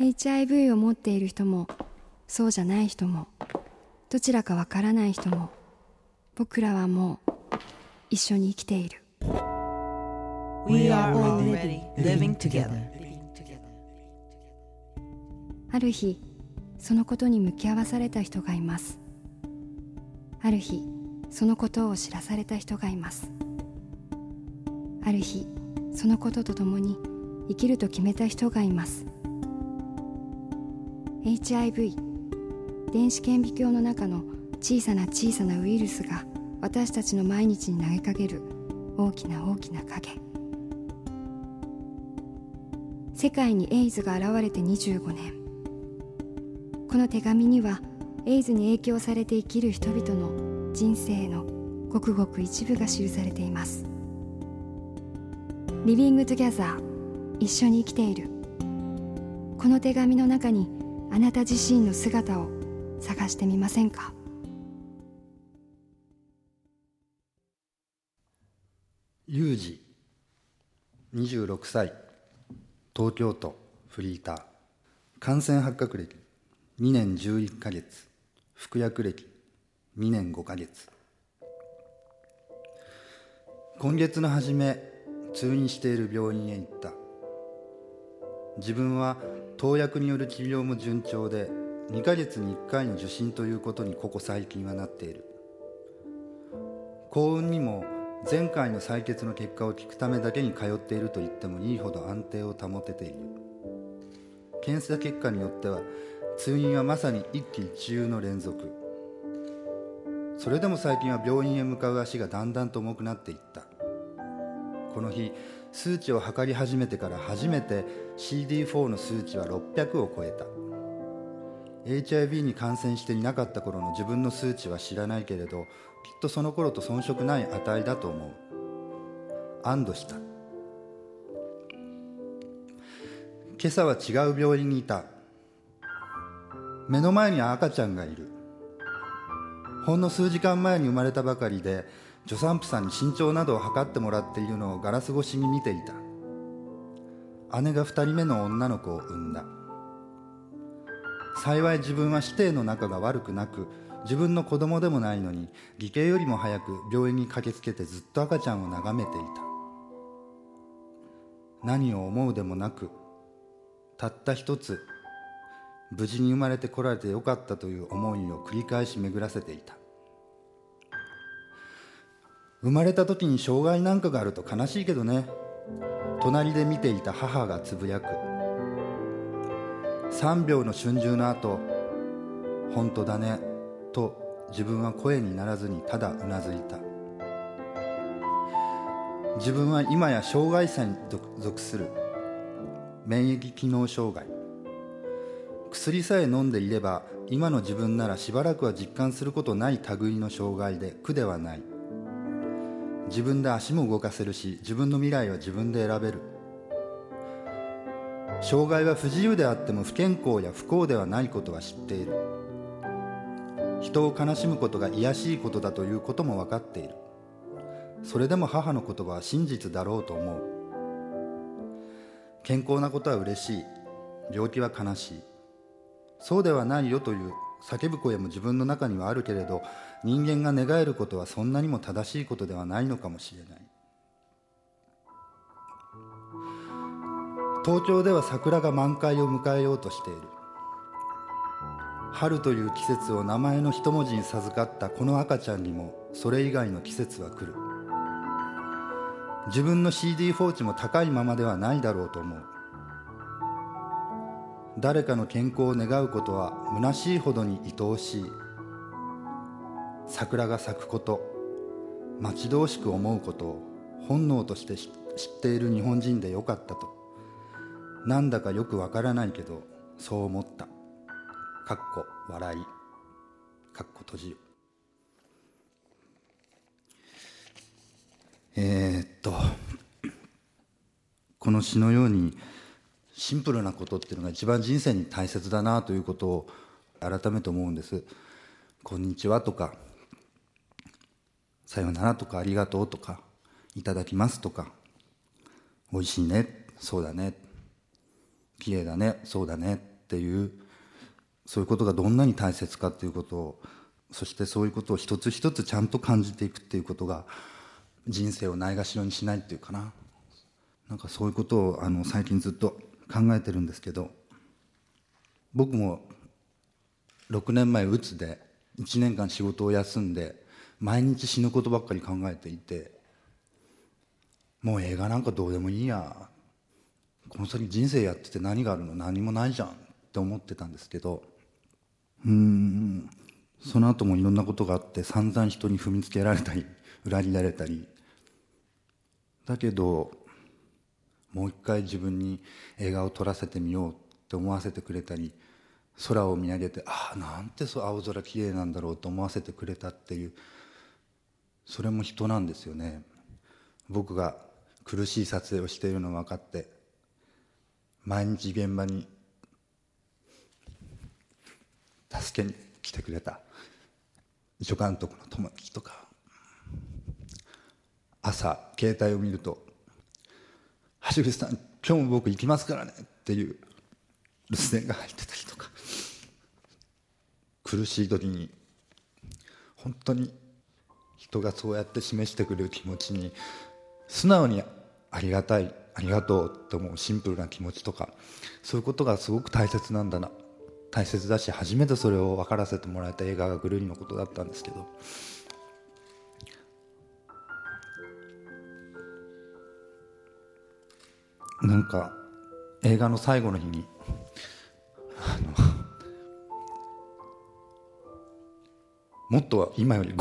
HIV を持っている人もそうじゃない人もどちらかわからない人も僕らはもう一緒に生きている。We are already living together. ある日そのことに向き合わされた人がいます。ある日そのことを知らされた人がいます。ある日そのこととともに生きると決めた人がいます HIV 電子顕微鏡の中の小さな小さなウイルスが私たちの毎日に投げかける大きな大きな影。世界にエイズが現れて25年。この手紙にはエイズに影響されて生きる人々の人生のごくごく一部が記されています。 Living Together 一緒に生きている。この手紙の中にあなた自身の姿を探してみませんか？ユージ26歳。東京都フリーター。感染発覚歴2年11ヶ月。服薬歴2年5ヶ月。今月の初め通院している病院へ行った。自分は投薬による治療も順調で2ヶ月に1回の受診ということにここ最近はなっている。幸運にも前回の採血の結果を聞くためだけに通っていると言ってもいいほど安定を保てている。検査結果によっては通院はまさに一喜一憂の連続。それでも最近は病院へ向かう足がだんだんと重くなっていった。この日数値を測り始めてから初めて CD4 の数値は600を超えた。HIV に感染していなかった頃の自分の数値は知らないけれどきっとその頃と遜色ない値だと思う。安堵した。今朝は違う病院にいた。目の前に赤ちゃんがいる。ほんの数時間前に生まれたばかりで助産婦さんに身長などを測ってもらっているのをガラス越しに見ていた。姉が2人目の女の子を産んだ。幸い自分は指定の仲が悪くなく自分の子供でもないのに義兄よりも早く病院に駆けつけてずっと赤ちゃんを眺めていた。何を思うでもなくたった一つ無事に生まれてこられてよかったという思いを繰り返し巡らせていた。生まれた時に障害なんかがあると悲しいけどね。隣で見ていた母がつぶやく。3秒の春秋の後本当だねと自分は声にならずにただうなずいた。自分は今や障害者に属する。免疫機能障害。薬さえ飲んでいれば今の自分ならしばらくは実感することない類の障害で苦ではない。自分で足も動かせるし自分の未来は自分で選べる。障害は不自由であっても不健康や不幸ではないことは知っている。人を悲しむことが卑しいことだということも分かっている。それでも母の言葉は真実だろうと思う。健康なことは嬉しい。病気は悲しい。そうではないよという叫ぶ声も自分の中にはあるけれど人間が願えることはそんなにも正しいことではないのかもしれない。東京では桜が満開を迎えようとしている。春という季節を名前の一文字に授かったこの赤ちゃんにもそれ以外の季節は来る。自分の CD4 値も高いままではないだろうと思う。誰かの健康を願うことは虚しいほどに愛おしい。桜が咲くこと待ち遠しく思うことを本能として知っている日本人でよかったと。なんだかよくわからないけどそう思った。かっこ笑い。かっこ閉じるえー、っとこの詩のようにシンプルなことっていうのが一番人生に大切だなということを改めて思うんです「こんにちは」とか「さようなら」とか「ありがとう」とか「いただきます」とか「おいしいね」「そうだね」綺麗だねそうだねっていうそういうことがどんなに大切かっていうことをそしてそういうことを一つ一つちゃんと感じていくっていうことが人生をないがしろにしないっていうかな。なんかそういうことをあの最近ずっと考えてるんですけど僕も6年前うつで1年間仕事を休んで毎日死ぬことばっかり考えていてもう映画なんかどうでもいいやこの先人生やってて何があるの何もないじゃんって思ってたんですけどうんその後もいろんなことがあって散々人に踏みつけられたり裏切られたり。だけどもう一回自分に映画を撮らせてみようって思わせてくれたり空を見上げてああなんてそう青空きれいなんだろうと思わせてくれたっていうそれも人なんですよね。僕が苦しい撮影をしているの分かって毎日現場に助けに来てくれた。助監督の友達とか。朝携帯を見ると「橋口さん今日も僕行きますからね」っていう留守電が入ってたりとか。苦しい時に本当に人がそうやって示してくれる気持ちに素直にありがたいありがとうって思うシンプルな気持ちとかそういうことがすごく大切なんだな。大切だし初めてそれを分からせてもらえた映画が「ぐるり」のことだったんですけど。なんか映画の最後の日にあのもっと今より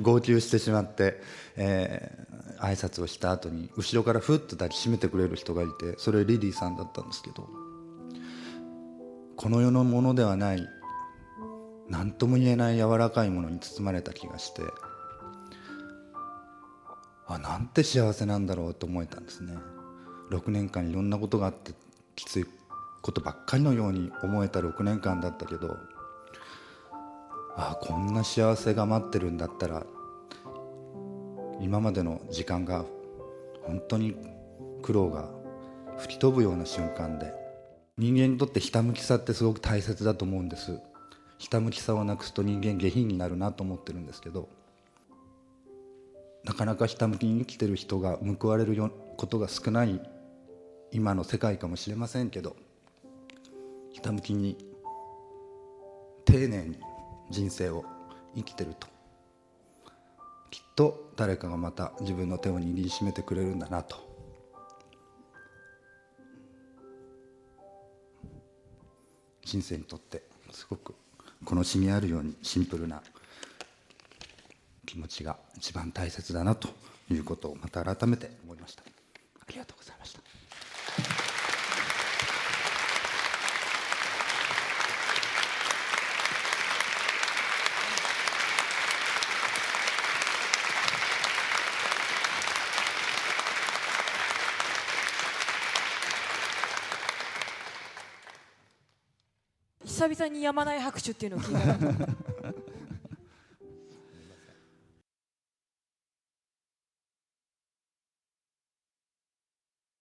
号泣してしまって、えー、挨拶をした後に後ろからふっと抱きしめてくれる人がいてそれリリーさんだったんですけどこの世のものではない何とも言えない柔らかいものに包まれた気がしてあなんて幸せなんだろうと思えたんですね。6年間いろんなことがあってきついことばっかりのように思えた6年間だったけどああこんな幸せが待ってるんだったら今までの時間が本当に苦労が吹き飛ぶような瞬間で人間にとってひたむきさってすごく大切だと思うんです。ひたむきさをなくすと人間下品になるなと思ってるんですけどなかなかひたむきに生きてる人が報われることが少ない今の世界かもしれませんけどひたむきに丁寧に人生を生きてると。きっと誰かがまた自分の手を握りしめてくれるんだなと。人生にとってすごくこの染みあるようにシンプルな気持ちが一番大切だなということをまた改めて思いました。ありがとうございました。久々にやまない拍手っていうのを聞いた